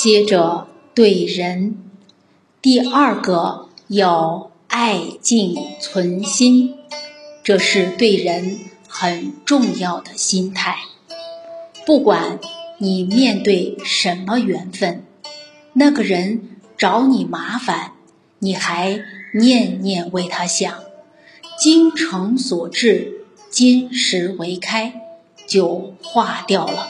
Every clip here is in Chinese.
接着对人，第二个要爱敬存心，这是对人很重要的心态。不管你面对什么缘分，那个人找你麻烦，你还念念为他想，精诚所至，金石为开，就化掉了。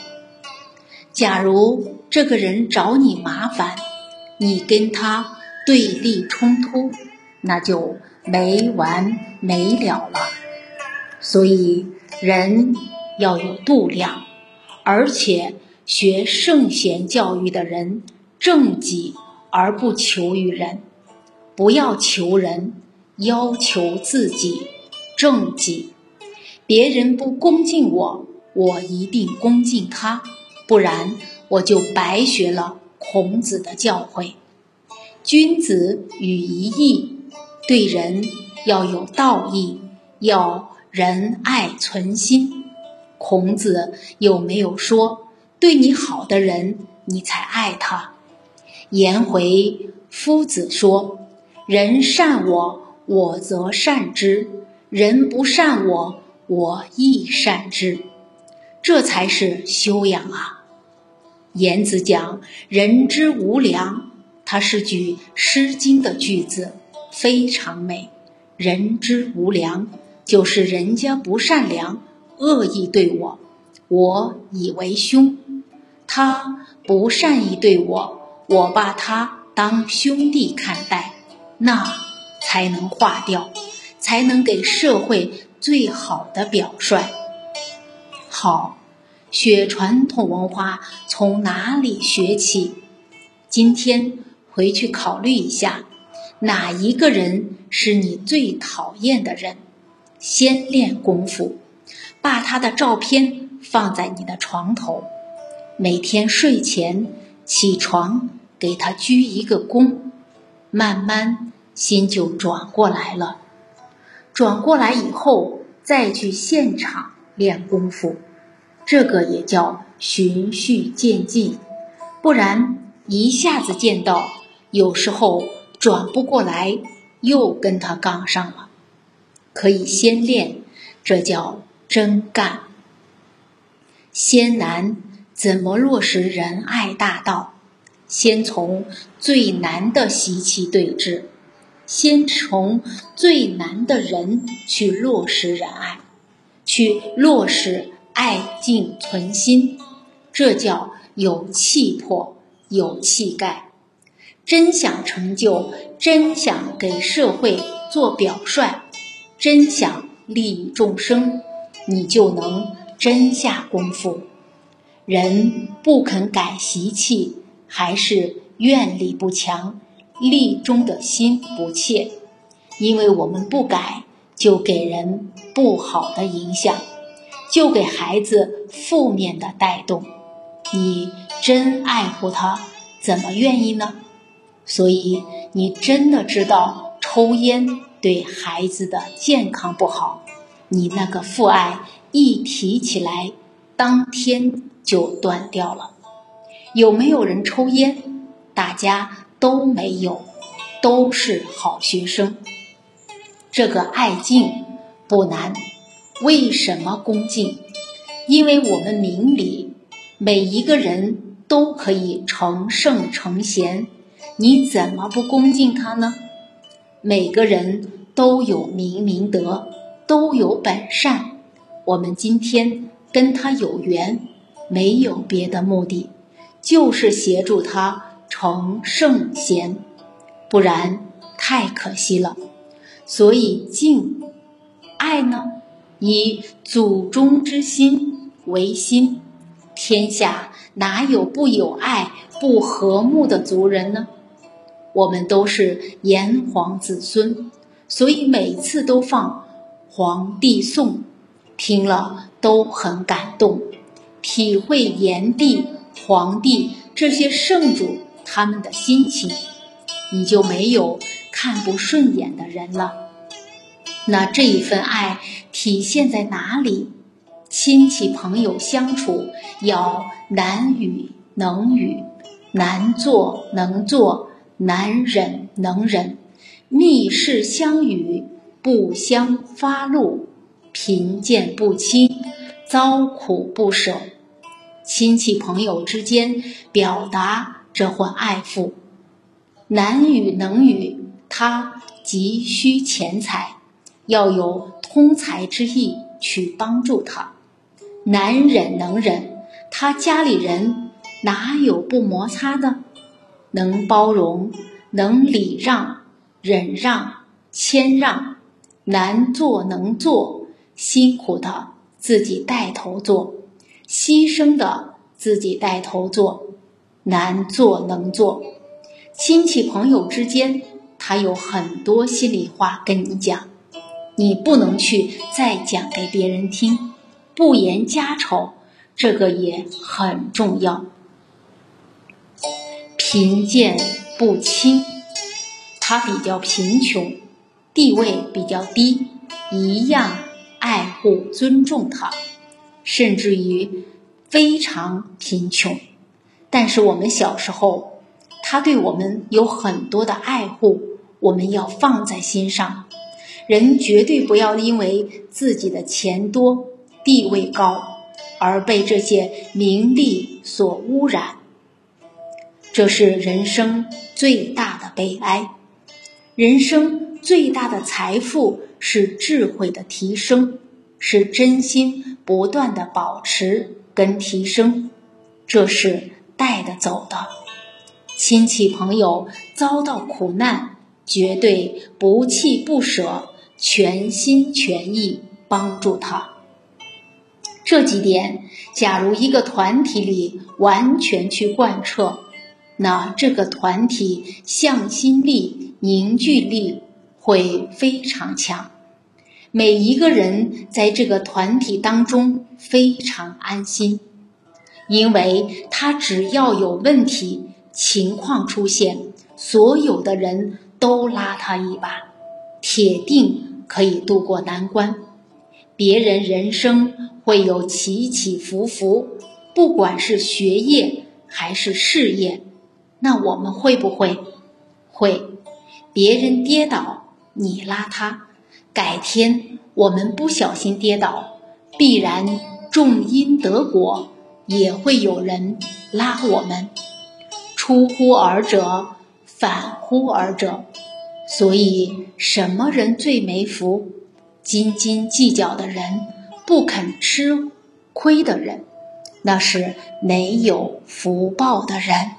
假如这个人找你麻烦，你跟他对立冲突，那就没完没了了。所以人要有度量，而且学圣贤教育的人，正己而不求于人，不要求人，要求自己，正己。别人不恭敬我，我一定恭敬他。不然我就白学了孔子的教诲。君子与一义，对人要有道义，要仁爱存心。孔子有没有说，对你好的人你才爱他？颜回夫子说：“人善我，我则善之；人不善我，我亦善之。”这才是修养啊！颜子讲“人之无良”，他是举《诗经》的句子，非常美。“人之无良”就是人家不善良，恶意对我，我以为兄；他不善意对我，我把他当兄弟看待，那才能化掉，才能给社会最好的表率。好。学传统文化从哪里学起？今天回去考虑一下，哪一个人是你最讨厌的人？先练功夫，把他的照片放在你的床头，每天睡前起床给他鞠一个躬，慢慢心就转过来了。转过来以后，再去现场练功夫。这个也叫循序渐进，不然一下子见到，有时候转不过来，又跟他杠上了。可以先练，这叫真干。先难怎么落实仁爱大道？先从最难的习气对峙，先从最难的人去落实仁爱，去落实。爱敬存心，这叫有气魄、有气概。真想成就，真想给社会做表率，真想利益众生，你就能真下功夫。人不肯改习气，还是愿力不强，力中的心不切。因为我们不改，就给人不好的影响。就给孩子负面的带动，你真爱护他，怎么愿意呢？所以你真的知道抽烟对孩子的健康不好，你那个父爱一提起来，当天就断掉了。有没有人抽烟？大家都没有，都是好学生。这个爱敬不难。为什么恭敬？因为我们明理，每一个人都可以成圣成贤，你怎么不恭敬他呢？每个人都有明明德，都有本善。我们今天跟他有缘，没有别的目的，就是协助他成圣贤，不然太可惜了。所以敬，爱呢？以祖宗之心为心，天下哪有不有爱、不和睦的族人呢？我们都是炎黄子孙，所以每次都放《黄帝颂》，听了都很感动，体会炎帝、黄帝这些圣主他们的心情，你就没有看不顺眼的人了。那这一份爱体现在哪里？亲戚朋友相处要难语能语，难做能做，难忍能忍，密室相与，不相发怒，贫贱不亲，遭苦不舍。亲戚朋友之间表达这份爱抚，难与能与，他急需钱财，要有通财之意去帮助他；难忍能忍，他家里人哪有不摩擦的？能包容，能礼让、忍让、谦让，难做能做，辛苦的自己带头做。牺牲的自己带头做，难做能做。亲戚朋友之间，他有很多心里话跟你讲，你不能去再讲给别人听。不言家丑，这个也很重要。贫贱不亲，他比较贫穷，地位比较低，一样爱护尊重他。甚至于非常贫穷，但是我们小时候，他对我们有很多的爱护，我们要放在心上。人绝对不要因为自己的钱多、地位高，而被这些名利所污染。这是人生最大的悲哀。人生最大的财富是智慧的提升。是真心不断的保持跟提升，这是带的走的。亲戚朋友遭到苦难，绝对不弃不舍，全心全意帮助他。这几点，假如一个团体里完全去贯彻，那这个团体向心力、凝聚力会非常强。每一个人在这个团体当中非常安心，因为他只要有问题情况出现，所有的人都拉他一把，铁定可以渡过难关。别人人生会有起起伏伏，不管是学业还是事业，那我们会不会？会。别人跌倒，你拉他。改天我们不小心跌倒，必然种因得果，也会有人拉我们。出乎尔者，反乎尔者。所以，什么人最没福？斤斤计较的人，不肯吃亏的人，那是没有福报的人。